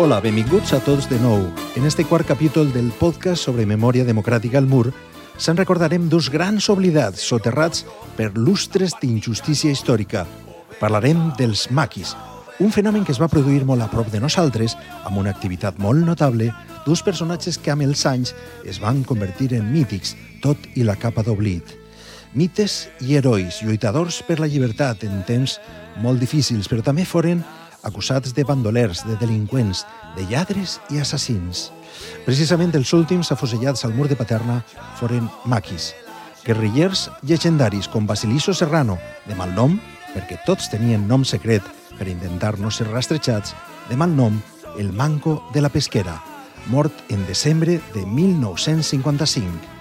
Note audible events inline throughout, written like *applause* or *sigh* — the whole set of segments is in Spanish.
Hola, benvinguts a tots de nou. En este quart capítol del podcast sobre memòria democràtica al mur, se'n recordarem dos grans oblidats soterrats per lustres d'injustícia històrica. Parlarem dels maquis, un fenomen que es va produir molt a prop de nosaltres, amb una activitat molt notable, dos personatges que amb els anys es van convertir en mítics, tot i la capa d'oblit. Mites i herois, lluitadors per la llibertat en temps molt difícils, però també foren acusats de bandolers, de delinqüents, de lladres i assassins. Precisament els últims afusellats al mur de Paterna foren maquis, guerrillers llegendaris com Basiliso Serrano, de mal nom, perquè tots tenien nom secret per intentar no ser rastrejats, de mal nom, el Manco de la Pesquera, mort en desembre de 1955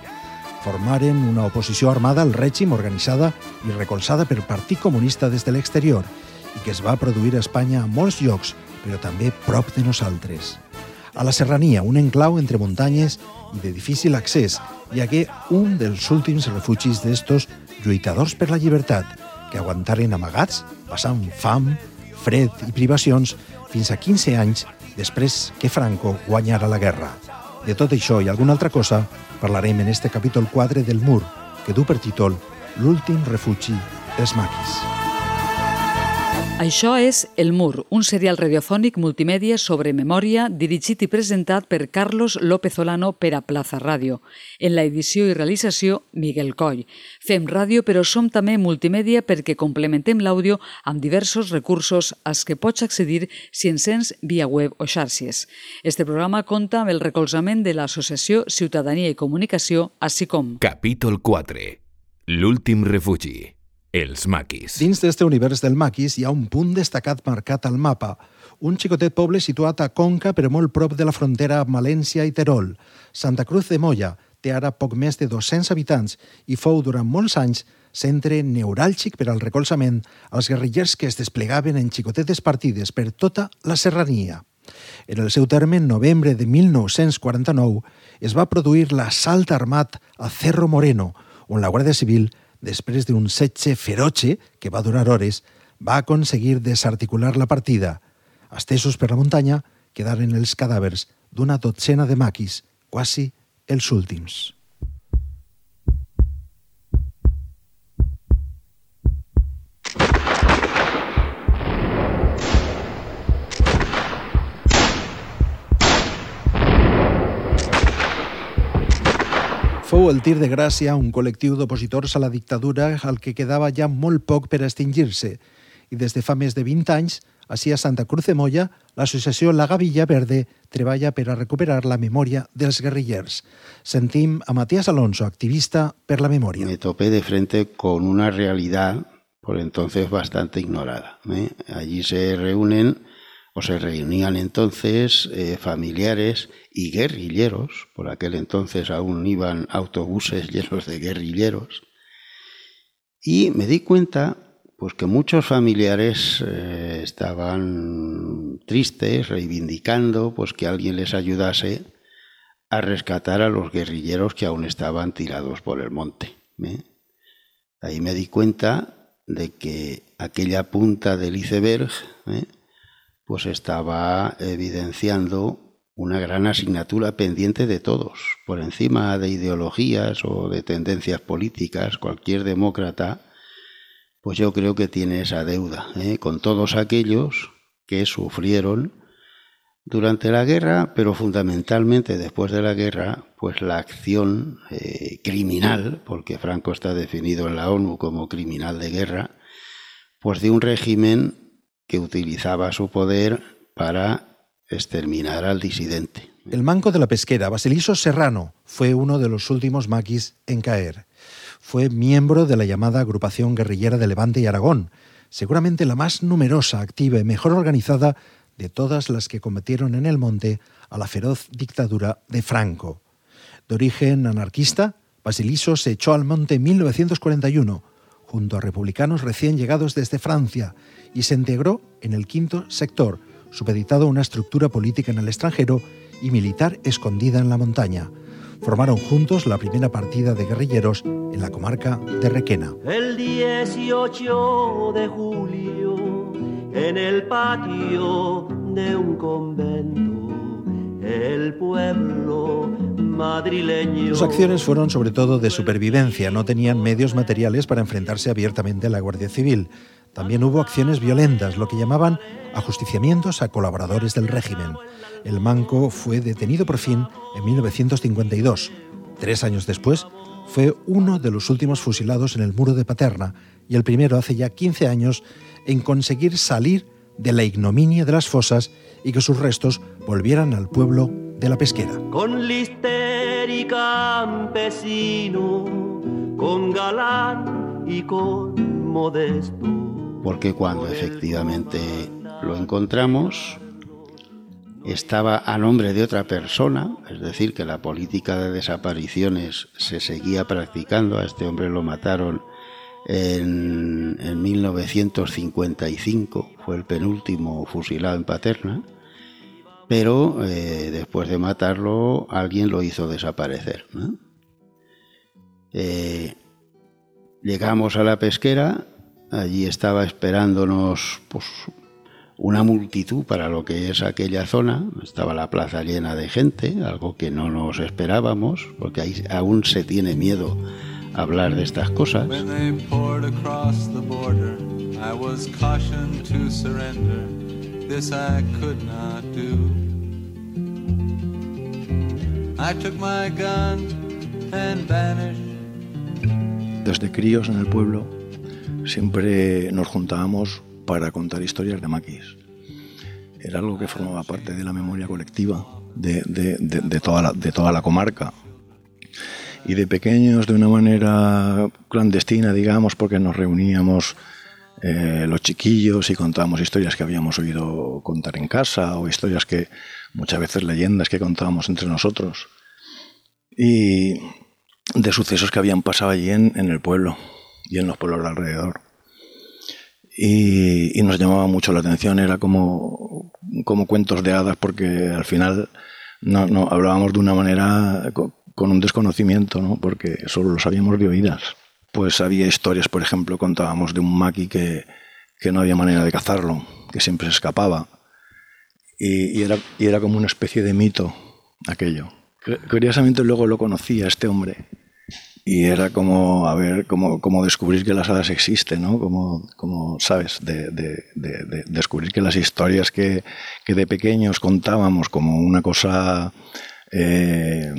formaren una oposició armada al règim organitzada i recolzada per Partit Comunista des de l'exterior i que es va produir a Espanya a molts llocs, però també prop de nosaltres. A la Serrania, un enclau entre muntanyes i de difícil accés, hi hagué un dels últims refugis d'estos lluitadors per la llibertat, que aguantaren amagats, passant fam, fred i privacions fins a 15 anys després que Franco guanyara la guerra. De tot això i alguna altra cosa parlarem en este capítol 4 del Mur, que du per títol L'últim refugi dels maquis. Això és El Mur, un serial radiofònic multimèdia sobre memòria dirigit i presentat per Carlos López Olano per a Plaza Ràdio. En la edició i realització, Miguel Coll. Fem ràdio, però som també multimèdia perquè complementem l'àudio amb diversos recursos als que pots accedir si encens via web o xarxes. Este programa compta amb el recolzament de l'Associació Ciutadania i Comunicació, així com... Capítol 4. L'últim refugi. Els maquis. Dins d'este univers del maquis hi ha un punt destacat marcat al mapa, un xicotet poble situat a Conca però molt prop de la frontera amb València i Terol. Santa Cruz de Molla té ara poc més de 200 habitants i fou durant molts anys centre neuràlgic per al recolzament als guerrillers que es desplegaven en xicotetes partides per tota la serrania. En el seu terme, en novembre de 1949, es va produir l'assalt armat a Cerro Moreno, on la Guàrdia Civil després d'un setge feroce, que va durar hores, va aconseguir desarticular la partida. Estesos per la muntanya, quedaren els cadàvers d'una dotzena de maquis, quasi els últims. Fou el tir de gràcia un col·lectiu d'opositors a la dictadura al que quedava ja molt poc per extingir-se i des de fa més de 20 anys, així a Santa Cruz de Molla, l'associació La Gavilla Verde treballa per a recuperar la memòria dels guerrillers. Sentim a Matías Alonso, activista per la memòria. Me topé de frente con una realidad por entonces bastante ignorada. ¿eh? Allí se reúnen o se reunían entonces eh, familiares y guerrilleros, por aquel entonces aún iban autobuses *laughs* llenos de guerrilleros, y me di cuenta pues que muchos familiares eh, estaban tristes, reivindicando pues que alguien les ayudase a rescatar a los guerrilleros que aún estaban tirados por el monte. ¿eh? Ahí me di cuenta de que aquella punta del iceberg. Pues estaba evidenciando una gran asignatura pendiente de todos, por encima de ideologías o de tendencias políticas, cualquier demócrata, pues yo creo que tiene esa deuda ¿eh? con todos aquellos que sufrieron durante la guerra, pero fundamentalmente después de la guerra, pues la acción eh, criminal, porque Franco está definido en la ONU como criminal de guerra, pues de un régimen que utilizaba su poder para exterminar al disidente. El manco de la pesquera, Basiliso Serrano, fue uno de los últimos maquis en caer. Fue miembro de la llamada agrupación guerrillera de Levante y Aragón, seguramente la más numerosa, activa y mejor organizada de todas las que cometieron en el monte a la feroz dictadura de Franco. De origen anarquista, Basiliso se echó al monte en 1941 junto a republicanos recién llegados desde Francia y se integró en el quinto sector, supeditado a una estructura política en el extranjero y militar escondida en la montaña. Formaron juntos la primera partida de guerrilleros en la comarca de Requena. El 18 de julio, en el patio de un convento, el pueblo Sus acciones fueron sobre todo de supervivencia, no tenían medios materiales para enfrentarse abiertamente a la Guardia Civil. También hubo acciones violentas, lo que llamaban ajusticiamientos a colaboradores del régimen. El manco fue detenido por fin en 1952. Tres años después, fue uno de los últimos fusilados en el muro de Paterna y el primero hace ya 15 años en conseguir salir de la ignominia de las fosas y que sus restos volvieran al pueblo de la pesquera. Con lister y campesino, con galán y con modesto. Porque cuando efectivamente lo encontramos, estaba a nombre de otra persona, es decir, que la política de desapariciones se seguía practicando. A este hombre lo mataron en, 1955, fue el penúltimo fusilado en Paterna, pero eh, después de matarlo alguien lo hizo desaparecer. Eh, llegamos a la pesquera, allí estaba esperándonos pues, una multitud para lo que es aquella zona. Estaba la plaza llena de gente, algo que no nos esperábamos, porque ahí aún se tiene miedo a hablar de estas cosas. Desde críos en el pueblo siempre nos juntábamos para contar historias de maquis. Era algo que formaba parte de la memoria colectiva de, de toda la comarca. Y de pequeños, de una manera clandestina, digamos, porque nos reuníamos eh, los chiquillos y contábamos historias que habíamos oído contar en casa o historias que muchas veces leyendas que contábamos entre nosotros y de sucesos que habían pasado allí en, el pueblo y en los pueblos de alrededor y, nos llamaba mucho la atención, era como, como cuentos de hadas porque al final no, no hablábamos de una manera con, un desconocimiento, ¿no? porque solo lo sabíamos de oídas. Pues había historias, por ejemplo, contábamos de un maqui que, que no había manera de cazarlo, que siempre se escapaba. Y, era, era como una especie de mito aquello. Curiosamente luego lo conocía este hombre y era como, a ver, como, como descubrir que las hadas existen, ¿no? Como, como ¿sabes? De, descubrir que las historias que, que, de pequeños contábamos como una cosa eh,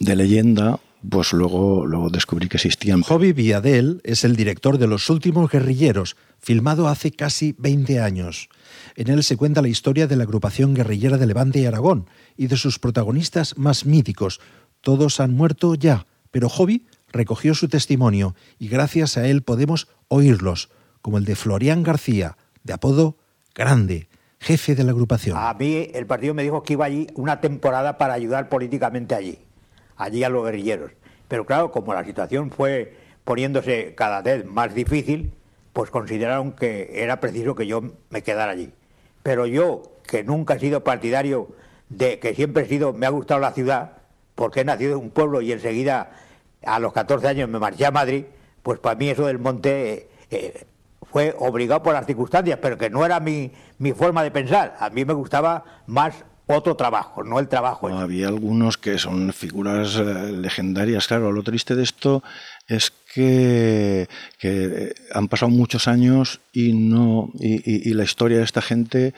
de leyenda, pues luego, luego descubrí que existían. Hobby Viadel es el director de Los Últimos Guerrilleros, filmado hace casi 20 años. En él se cuenta la historia de la agrupación guerrillera de Levante y Aragón y de sus protagonistas más míticos. Todos han muerto ya, pero Hobby recogió su testimonio y gracias a él podemos oírlos, como el de Florian García, de apodo Grande, jefe de la agrupación. A mí el partido me dijo que iba allí una temporada para ayudar políticamente allí, allí a los guerrilleros. Pero claro, como la situación fue poniéndose cada vez más difícil, pues consideraron que era preciso que yo me quedara allí. Pero yo, que nunca he sido partidario de que siempre he sido, me ha gustado la ciudad, porque he nacido en un pueblo y enseguida a los 14 años me marché a Madrid, pues para mí eso del monte eh, eh, fue obligado por las circunstancias, pero que no era mi, mi forma de pensar. A mí me gustaba más otro trabajo, no el trabajo. había algunos que son figuras eh, legendarias. Claro, lo triste de esto es que, que han pasado muchos años y, no, y, y la historia de esta gente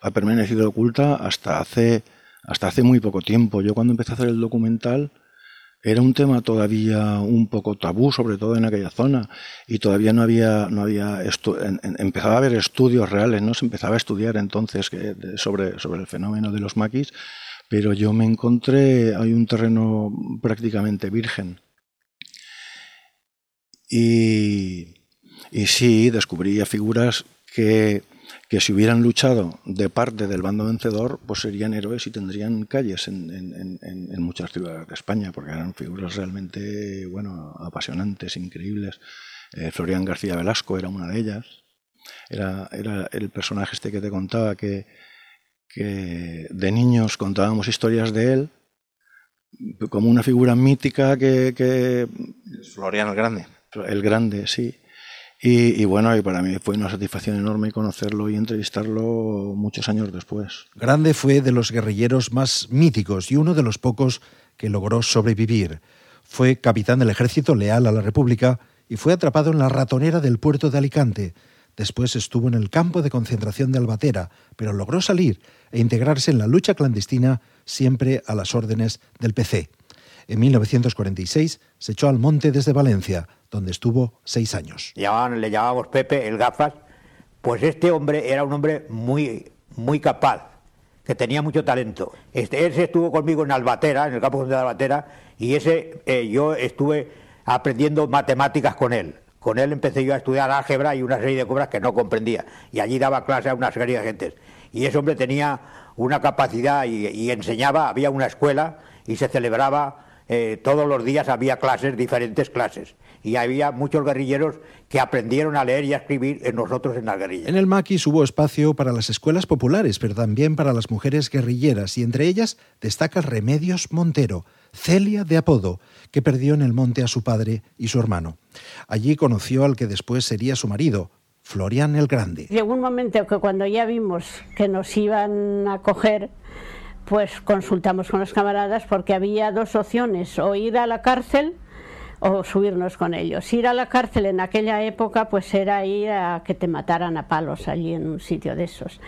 ha permanecido oculta hasta hace hasta hace muy poco tiempo. Yo cuando empecé a hacer el documental era un tema todavía un poco tabú, sobre todo en aquella zona, y todavía no había, no había empezaba a haber estudios reales, no se empezaba a estudiar entonces sobre, sobre el fenómeno de los maquis, pero yo me encontré, hay un terreno prácticamente virgen. Y, y sí, descubrí figuras que que si hubieran luchado de parte del bando vencedor, pues serían héroes y tendrían calles en, muchas ciudades de España, porque eran figuras realmente, bueno, apasionantes, increíbles. Eh, Florian García Velasco era una de ellas. Era, era el personaje este que te contaba que, que de niños contábamos historias de él como una figura mítica que, que... Florian el Grande. El Grande, sí. Y, bueno, y para mí fue una satisfacción enorme conocerlo y entrevistarlo muchos años después. Grande fue de los guerrilleros más míticos y uno de los pocos que logró sobrevivir. Fue capitán del ejército leal a la República y fue atrapado en la ratonera del puerto de Alicante. Después estuvo en el campo de concentración de Albatera, pero logró salir e integrarse en la lucha clandestina siempre a las órdenes del PC. En 1946 se echó al monte desde Valencia, donde estuvo seis años. le llamábamos Pepe el gafas, pues este hombre era un hombre muy, muy capaz, que tenía mucho talento. Este, ese estuvo conmigo en Albatera, en el campo de Albatera, y ese eh, yo estuve aprendiendo matemáticas con él. Con él empecé yo a estudiar álgebra y una serie de cobras que no comprendía. Y allí daba clase a una serie de gentes. Y ese hombre tenía una capacidad y enseñaba, había una escuela y se celebraba eh, todos los días había clases, diferentes clases. Y había muchos guerrilleros que aprendieron a leer y a escribir en nosotros en las guerrillas. En el maquis hubo espacio para las escuelas populares, pero también para las mujeres guerrilleras, y entre ellas destaca Remedios Montero, Celia de apodo, que perdió en el monte a su padre y su hermano. Allí conoció al que después sería su marido, Florian el Grande. Llegó un momento que cuando ya vimos que nos iban a coger, pues consultamos con los camaradas porque había dos opciones, o ir a la cárcel o subirnos con ellos. Ir a la cárcel en aquella época pues era ir a que te mataran a palos allí en un sitio de esos.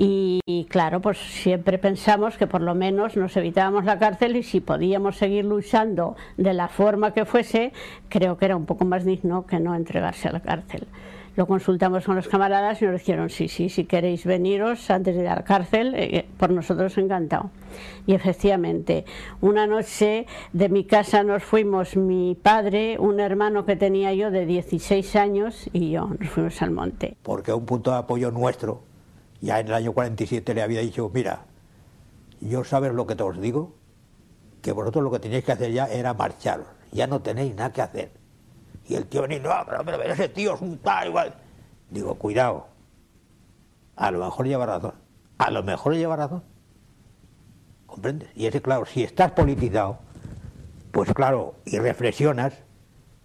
Y, claro, pues siempre pensamos que por lo menos nos evitábamos la cárcel y si podíamos seguir luchando de la forma que fuese, creo que era un poco más digno que no entregarse a la cárcel. Lo consultamos con los camaradas y nos dijeron, sí, sí, si queréis veniros antes de ir a la cárcel, eh, por nosotros encantado. Y efectivamente, una noche de mi casa nos fuimos mi padre, un hermano que tenía yo de 16 años y yo, nos fuimos al monte. Porque un punto de apoyo nuestro, ya en el año 47 le había dicho, mira, yo sabes lo que te os digo, que vosotros lo que tenéis que hacer ya era marcharos, ya no tenéis nada que hacer y el tío venía, no, pero, pero, ese tío es un tal igual. Digo, cuidado, a lo mejor lleva razón, a lo mejor lleva razón. ¿Comprendes? Y ese, claro, si estás politizado, pues claro, y reflexionas,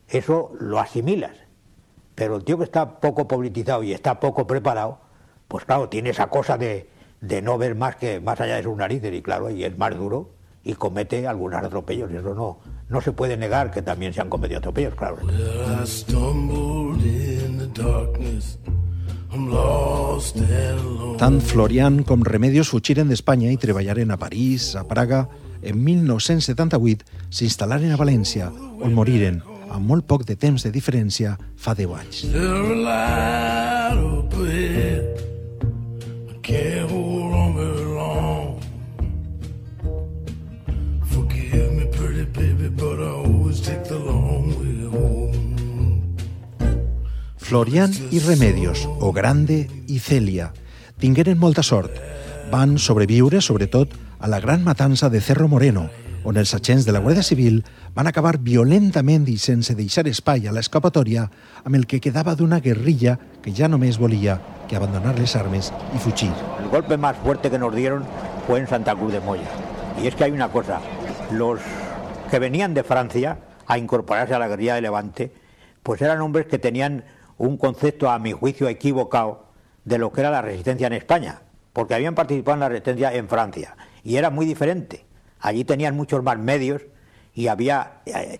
eso lo asimilas. Pero el tío que está poco politizado y está poco preparado, pues claro, tiene esa cosa de, de no ver más que más allá de sus narices y claro, y es más duro y comete algunos atropellos. Eso no, no se puede negar que también se han cometido atropellos, claro. Tant Florian com Remedios fugiren d'Espanya i treballaren a París, a Praga. En 1978 s'instal·laren a València, on moriren, amb molt poc de temps de diferència, fa 10 anys. Can't hold Florian i Remedios, o Grande i Celia, tingueren molta sort. Van sobreviure, sobretot, a la gran matança de Cerro Moreno, on els agents de la Guàrdia Civil van acabar violentament i sense deixar espai a l'escapatòria amb el que quedava d'una guerrilla que ja només volia que abandonar les armes i fugir. El golpe más fuerte que nos dieron fue en Santa Cruz de Moya. Y es que hay una cosa, los que venían de Francia a incorporarse a la guerrilla de Levante, pues eran hombres que tenían un concepto, a mi juicio, equivocado de lo que era la resistencia en España, porque habían participado en la resistencia en Francia y era muy diferente. Allí tenían muchos más medios y había eh,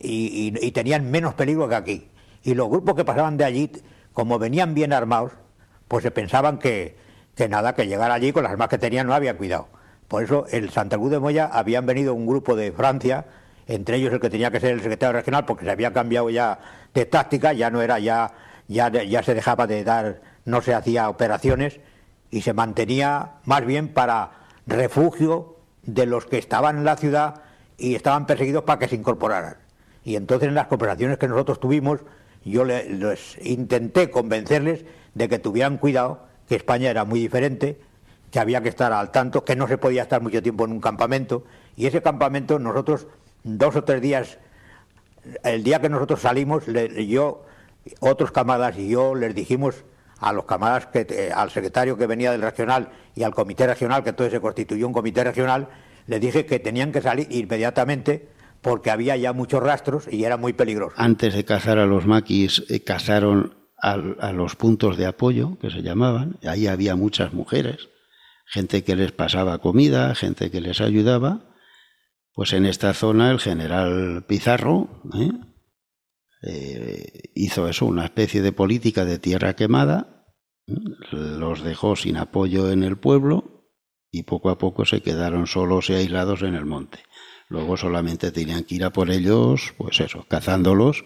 y, tenían menos peligro que aquí. Y los grupos que pasaban de allí, como venían bien armados, pues se pensaban que, que nada, que llegar allí con las armas que tenían no había cuidado. Por eso el Santa Cruz de Moya habían venido un grupo de Francia, entre ellos el que tenía que ser el secretario regional, porque se había cambiado ya de táctica, ya no era, ya, ya, ya se dejaba de dar, no se hacía operaciones y se mantenía más bien para refugio de los que estaban en la ciudad y estaban perseguidos para que se incorporaran. Y entonces en las cooperaciones que nosotros tuvimos, yo les intenté convencerles de que tuvieran cuidado, que España era muy diferente, que había que estar al tanto, que no se podía estar mucho tiempo en un campamento. Y ese campamento nosotros, dos o tres días, el día que nosotros salimos, yo, otros camaradas y yo les dijimos a los camaradas, que, eh, al secretario que venía del regional y al comité regional, que entonces se constituyó un comité regional, les dije que tenían que salir inmediatamente porque había ya muchos rastros y era muy peligroso. Antes de cazar a los maquis, eh, cazaron a, los puntos de apoyo, que se llamaban, ahí había muchas mujeres, gente que les pasaba comida, gente que les ayudaba. Pues en esta zona el general Pizarro ¿eh? Eh, hizo eso, una especie de política de tierra quemada, los dejó sin apoyo en el pueblo y poco a poco se quedaron solos y aislados en el monte. Luego solamente tenían que ir a por ellos, pues eso, cazándolos,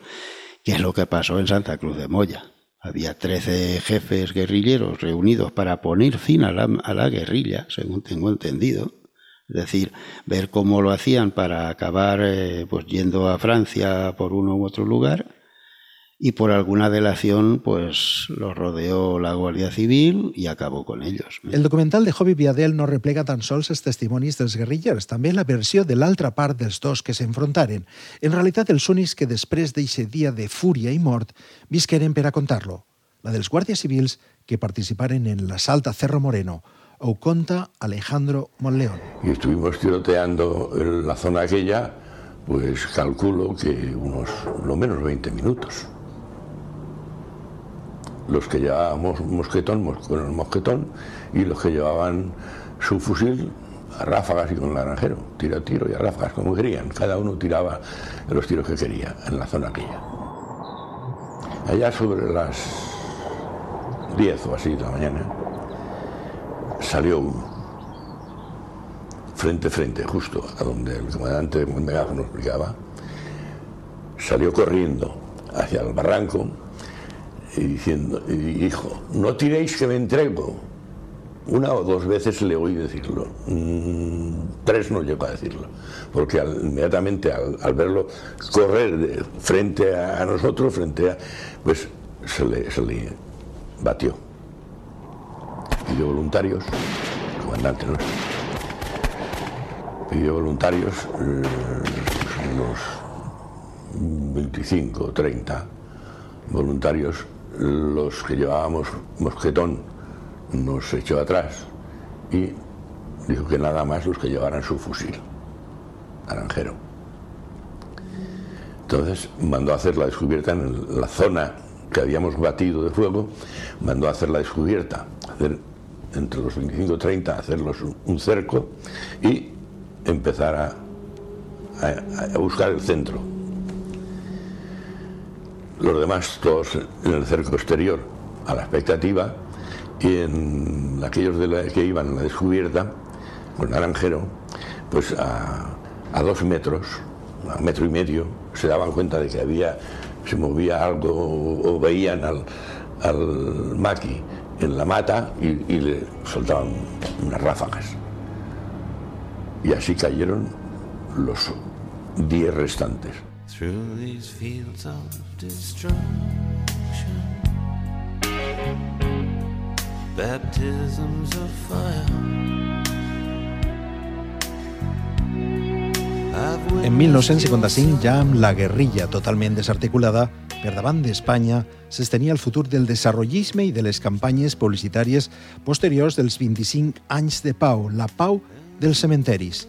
que es lo que pasó en Santa Cruz de Moya. Había 13 jefes guerrilleros reunidos para poner fin a la, guerrilla, según tengo entendido. Es decir, ver cómo lo hacían para acabar eh, pues yendo a Francia por uno u otro lugar y por alguna delación pues los rodeó la Guardia Civil i acabó con ellos. El documental de Jovi Viadel no replega tan sols els testimonis dels guerrillers, també la versió de l'altra part dels dos que s'enfrontaren. En realitat, els únics que després d'eixe dia de fúria i mort visqueren per a contar-lo. La dels guàrdies civils que participaren en l'assalt a Cerro Moreno, o Alejandro Monleón. Y estuvimos tiroteando en la zona aquella, pues calculo que unos, lo menos 20 minutos. los que llevábamos mosquetón con el mosquetón y los que llevaban su fusil a ráfagas y con naranjero, tiro a tiro y a ráfagas como querían. Cada uno tiraba los tiros que quería en la zona aquella. Allá sobre las 10 o así de la mañana salió uno, frente a frente, justo a donde el comandante de nos explicaba, salió corriendo hacia el barranco y diciendo, y dijo, no tiréis que me entrego. Una o dos veces le oí decirlo, mm, tres no llegó a decirlo, porque inmediatamente al, verlo correr frente a, nosotros, frente a, pues se le, se le batió. Pidió voluntarios, comandante nuestro, pidió voluntarios, eh, unos 25 o 30 voluntarios los que llevábamos mosquetón nos echó atrás y dijo que nada más los que llevaran su fusil, naranjero. Entonces mandó a hacer la descubierta en la zona que habíamos batido de fuego, mandó a hacer la descubierta, entre los 25 y 30, hacerlos un cerco y empezar a, buscar el centro. Los demás todos en el cerco exterior, a la expectativa, y en aquellos de que iban a la descubierta, con naranjero, pues a, dos metros, a metro y medio, se daban cuenta de que había, se movía algo o, veían al, al maqui en la mata y, y le soltaban unas ráfagas. Y así cayeron los diez restantes. through these fields of destruction. Baptisms of fire. En 1955, ja amb la guerrilla totalment desarticulada, per davant d'Espanya s'estenia el futur del desarrollisme i de les campanyes publicitàries posteriors dels 25 anys de pau, la pau dels cementeris.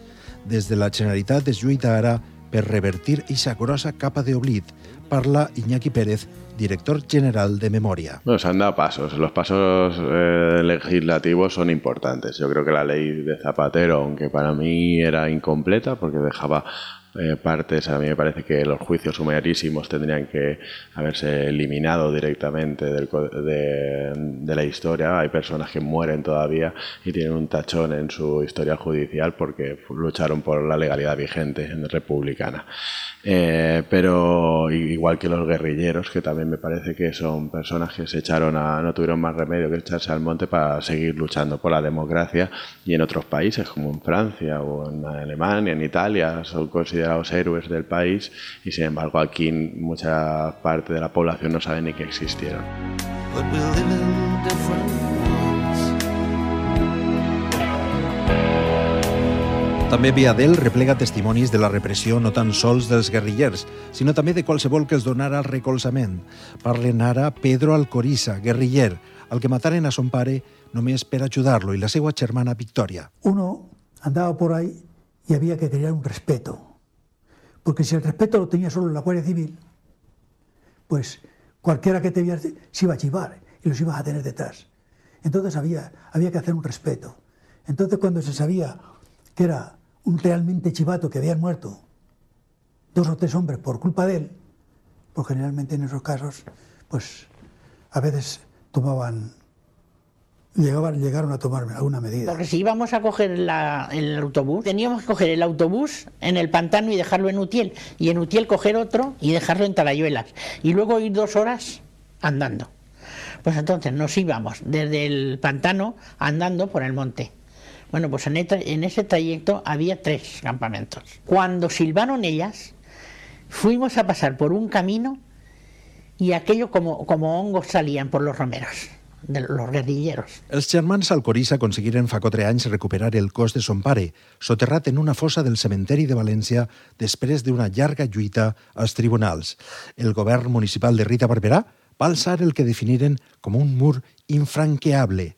Des de la Generalitat es lluita ara per revertir esa grosa capa de oblit, parla Iñaki Pérez, director general de Memoria. Bueno, se han dado pasos. Los pasos eh, legislativos son importantes. Yo creo que la ley de Zapatero, aunque para mí era incompleta porque dejaba eh, partes, a mí me parece que los juicios sumarísimos tendrían que haberse eliminado directamente del, de, de, la historia. Hay personas que mueren todavía y tienen un tachón en su historia judicial porque lucharon por la legalidad vigente en republicana. Eh, pero igual que los guerrilleros, que también me parece que son personas que se echaron a, no tuvieron más remedio que echarse al monte para seguir luchando por la democracia y en otros países como en Francia o en Alemania, en Italia, son considerados héroes del país y sin embargo aquí mucha parte de la población no sabe ni que existieron. També Viadel replega testimonis de la repressió no tan sols dels guerrillers, sinó també de qualsevol que els donara el recolzament. Parlen ara Pedro Alcoriza, guerriller, al que mataren a son pare només per ajudar-lo, i la seva germana Victoria. Uno andaba por ahí y había que crear un respeto. Porque si el respeto lo tenía solo la Guardia Civil, pues cualquiera que te viera se iba a chivar y los ibas a tener detrás. Entonces había, había que hacer un respeto. Entonces cuando se sabía que era un realmente chivato que habían muerto dos o tres hombres por culpa de él, pues generalmente en esos casos, pues a veces tomaban, llegaban, llegaron a tomar alguna medida. Porque si íbamos a coger la, el autobús, teníamos que coger el autobús en el pantano y dejarlo en Utiel, y en Utiel coger otro y dejarlo en Talayuelas, y luego ir dos horas andando. Pues entonces nos íbamos desde el pantano andando por el monte. Bueno, pues en, ese trayecto había tres campamentos. Cuando silbaron ellas, fuimos a pasar por un camino y aquello como, como hongos salían por los romeros de los guerrilleros. Els germans Alcorissa aconseguiren fa quatre anys recuperar el cos de son pare, soterrat en una fossa del cementeri de València després d'una llarga lluita als tribunals. El govern municipal de Rita Barberà va alçar el que definiren com un mur infranqueable.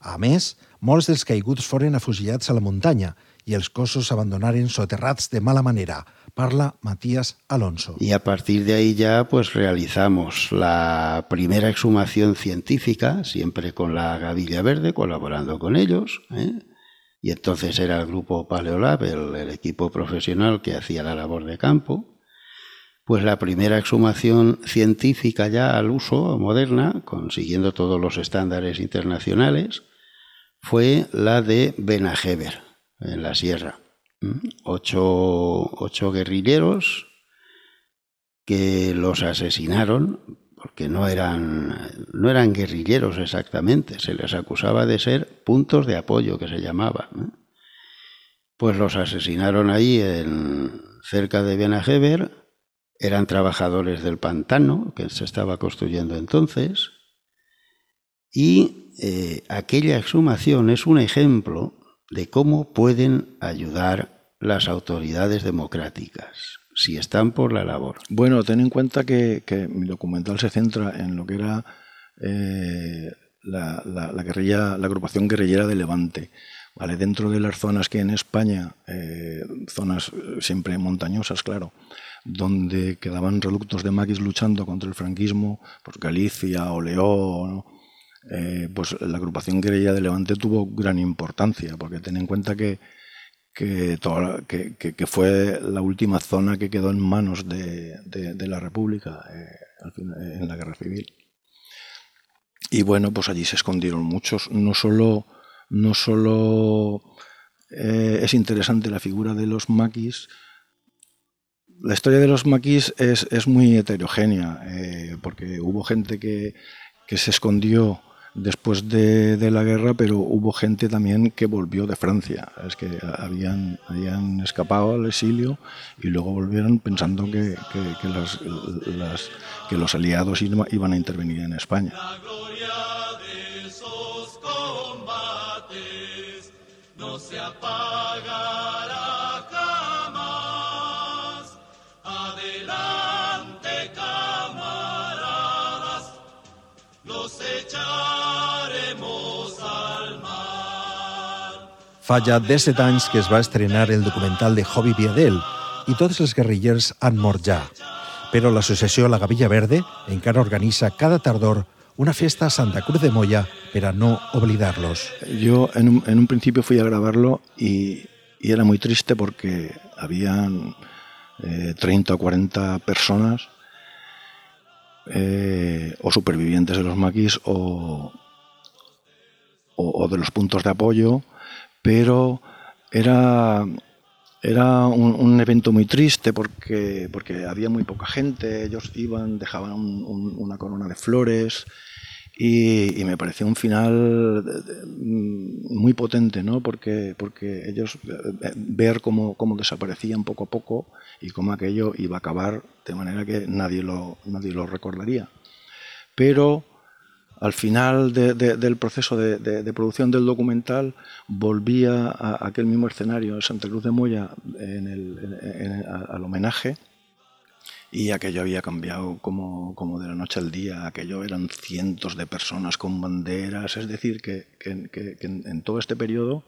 A més, molts dels caiguts foren afusillats a la muntanya i els cossos abandonaren soterrats de mala manera. Parla Matías Alonso. Y a partir de ahí ya pues realizamos la primera exhumación científica, siempre con la Gavilla Verde, colaborando con ellos. ¿eh? Y entonces era el grupo Paleolab, el, el equipo profesional que hacía la labor de campo. Pues la primera exhumación científica ya al uso, moderna, consiguiendo todos los estándares internacionales, fue la de Benajever, en la sierra. ¿Mm? Ocho, guerrilleros que los asesinaron porque no eran, no eran guerrilleros exactamente, se les acusaba de ser puntos de apoyo que se llamaba. Pues los asesinaron ahí cerca de Benajever, eran trabajadores del pantano que se estaba construyendo entonces, y eh, aquella exhumación es un ejemplo de cómo pueden ayudar las autoridades democráticas si están por la labor. Bueno, ten en cuenta que, mi documental se centra en lo que era eh, la, guerrilla, la agrupación guerrillera de Levante. ¿vale? Dentro de las zonas que en España, eh, zonas siempre montañosas, claro, donde quedaban reductos de maquis luchando contra el franquismo, pues Galicia o León, eh, pues la agrupación guerrilla de Levante tuvo gran importancia, porque ten en cuenta que, que, que, fue la última zona que quedó en manos de, la República eh, en la guerra civil. Y bueno, pues allí se escondieron muchos. No solo, no solo eh, es interesante la figura de los maquis, la historia de los maquis es, es muy heterogénea, porque hubo gente que, que se escondió después de, de, la guerra, pero hubo gente también que volvió de Francia, es que habían, habían escapado al exilio y luego volvieron pensando que, que, que, las, las, que los aliados iban a intervenir en España. Fa ja 17 anys que es va estrenar el documental de Hobby Viadel i tots els guerrillers han mort ja. Però l'associació La Gavilla Verde encara organitza cada tardor una fiesta a Santa Cruz de Moya para no oblidarlos. Yo en un, principio fui a grabarlo y, era muy triste porque habían eh, 30 o 40 personas eh, o supervivientes de los maquis o, o de los puntos de apoyo pero era, Era un, evento muy triste porque, porque había muy poca gente, ellos iban, dejaban una corona de flores y, me pareció un final mm, muy potente, ¿no? porque, porque ellos eh, ver cómo, cómo desaparecían poco a poco y cómo aquello iba a acabar de manera que nadie lo, nadie lo recordaría. Pero al final del proceso de, producción del documental volvía a, aquel mismo escenario, Santa Cruz de Moya, al homenaje, y aquello había cambiado como, de la noche al día, aquello eran cientos de personas con banderas, es decir, que, en, todo este periodo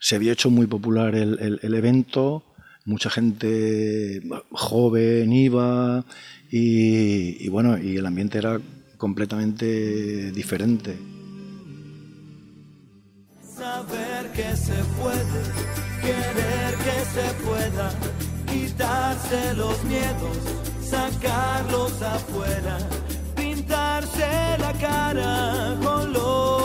se había hecho muy popular el, evento, mucha gente joven iba y bueno, y el ambiente era completamente diferente. Saber que se puede, querer que se pueda, quitarse los miedos, sacarlos afuera, pintarse la cara, color esperanza,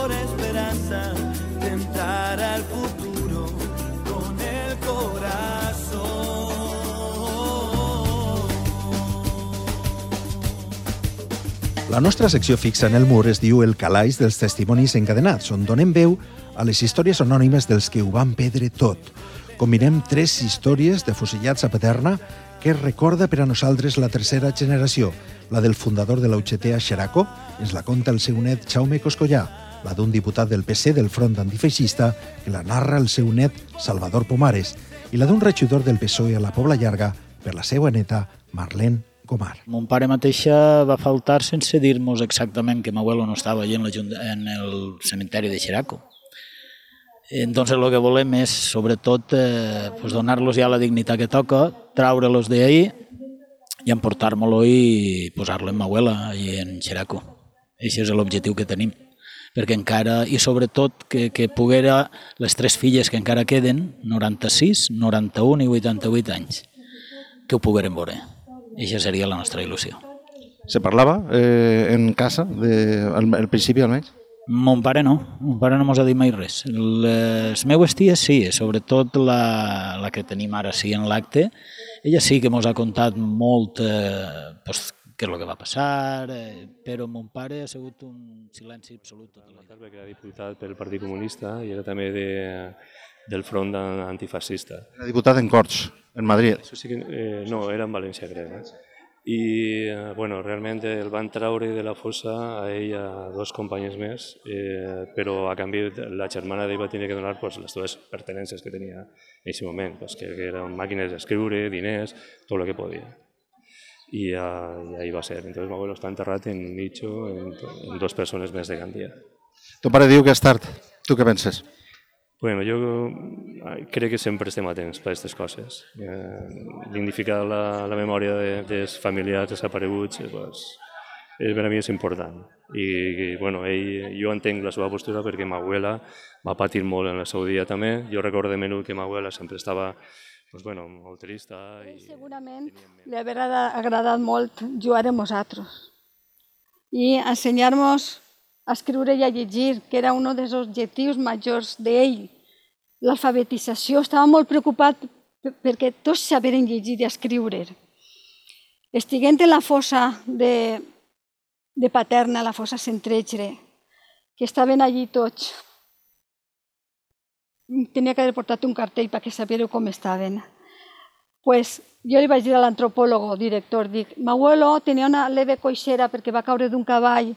La nostra secció fixa en el mur es diu El calaix dels testimonis encadenats, on donem veu a les històries anònimes dels que ho van perdre tot. Combinem tres històries de fusillats a Paterna que recorda per a nosaltres la tercera generació, la del fundador de la a Xeraco, ens la conta el seu net Jaume Coscollà, la d'un diputat del PC del Front Antifeixista, que la narra el seu net Salvador Pomares, i la d'un regidor del PSOE a la Pobla Llarga per la seva neta Marlene Comar. Mon pare mateixa va faltar sense dir-nos exactament que abuelo no estava allí en, en el cementeri de Xeraco. Entonces lo que volem és, sobretot, eh, pues donar-los ja la dignitat que toca, traure-los d'ahí i emportar-me-lo i posar-lo en abuela i en Xeraco. Això és l'objectiu que tenim perquè encara, i sobretot que, que poguera les tres filles que encara queden, 96, 91 i 88 anys, que ho pogueren veure. I això seria la nostra il·lusió. Se parlava eh, en casa, de, al, al principi almenys? Mon pare no, mon pare no mos ha dit mai res. Les meues ties sí, sobretot la, la que tenim ara sí en l'acte, ella sí que mos ha contat molt eh, pues, què és el que va passar, eh, però mon pare ha sigut un silenci absolut. Tot el perquè era diputat pel Partit Comunista i era també de, del front antifascista. Era diputat en Corts, en Madrid. Això sí que, eh, no, era en València, crec. Eh? I, eh, bueno, realment el van traure de la fossa a ell a dos companys més, eh, però a canvi la germana d'ell va tenir que donar pues, les dues pertenències que tenia en aquest moment, pues, que, que eren màquines d'escriure, diners, tot el que podia. I, uh, i ahí va ser. Entonces, mi abuelo està enterrat en un nicho en, en dos persones més de Gandia. Ton pare diu que és tard. Tu què penses? Bueno, jo crec que sempre estem atents per aquestes coses. Eh, dignificar la, la memòria de, dels familiars desapareguts eh, pues, és, per a mi és important. I, i bueno, ell, jo entenc la seva postura perquè ma abuela va patir molt en el seu dia també. Jo recordo de menut que ma abuela sempre estava pues, bueno, molt trista. I segurament li haurà agradat molt jugar amb nosaltres i ensenyar-nos a escriure i a llegir, que era un dels objectius majors d'ell. L'alfabetització, estava molt preocupat perquè tots saberen llegir i escriure. Estiguent en la fossa de, de Paterna, la fossa Centregre, que estaven allí tots, tenia que haver portat un cartell perquè sabéssiu com estaven. Pues jo li vaig dir a l'antropòlogo, director, dic, m'abuelo tenia una leve coixera perquè va caure d'un cavall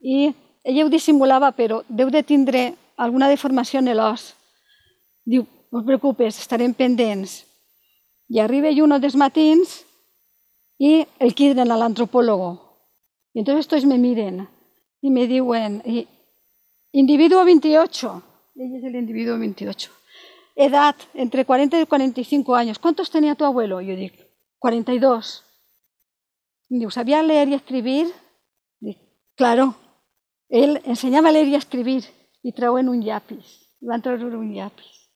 i ella ho dissimulava, però deu de tindre alguna deformació en l'os. Diu, no et preocupes, estarem pendents. I arriba jo un dels matins i el quiden a l'antropòlogo. I entonces tots me miren i me diuen, individuo 28, Ella es el individuo 28. Edad, entre 40 y 45 años. ¿Cuántos tenía tu abuelo? Yo digo, 42. Digo, ¿sabía leer y escribir? Digo, claro. Él enseñaba a leer y a escribir y trajo en un yapis. Va a traer un yapis.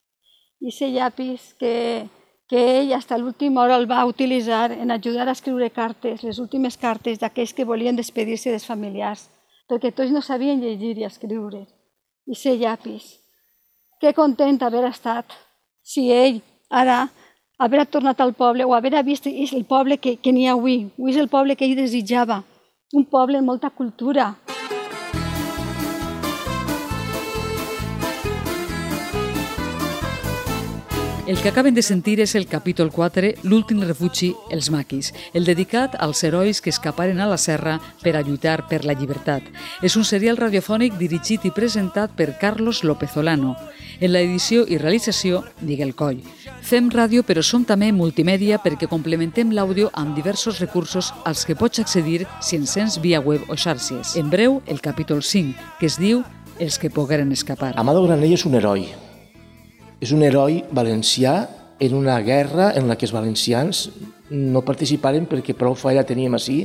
I ese yapis que, que ell hasta l'última hora el va utilitzar en ajudar a escriure cartes, les últimes cartes d'aquells que volien despedir-se dels familiars, perquè tots no sabien llegir i escriure. I ese llapis que content haver estat si ell ara haver tornat al poble o haver vist el poble que, que n'hi ha avui. Avui és el poble que ell desitjava, un poble amb molta cultura. El que acaben de sentir és el capítol 4, l'últim refugi, els maquis, el dedicat als herois que escaparen a la serra per a lluitar per la llibertat. És un serial radiofònic dirigit i presentat per Carlos López Olano. En la edició i realització, Miguel Coll. Fem ràdio però som també multimèdia perquè complementem l'àudio amb diversos recursos als que pots accedir si ens sents via web o xarxes. En breu, el capítol 5, que es diu Els que pogueren escapar. Amado Granell és un heroi, és un heroi valencià en una guerra en la que els valencians no participaren perquè prou falla teníem així,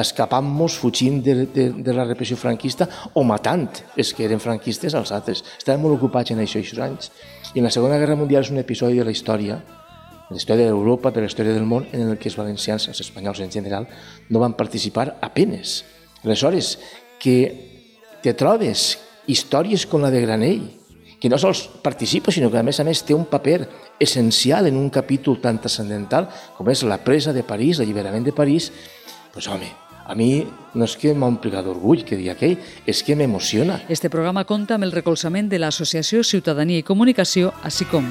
escapant-nos, fugint de, de, de la repressió franquista o matant els que eren franquistes als altres. Estaven molt ocupats en això aquests anys. I en la Segona Guerra Mundial és un episodi de la història, de la història d'Europa, de la història del món, en el que els valencians, els espanyols en general, no van participar apenes. Aleshores, que te trobes històries com la de Granell, que no sols participa, sinó que a més a més té un paper essencial en un capítol tan transcendental com és la presa de París, l'alliberament de París, pues home, a mi no és que m'ompli d'orgull que digui aquell, és que m'emociona. Este programa compta amb el recolzament de l'Associació Ciutadania i Comunicació, així com...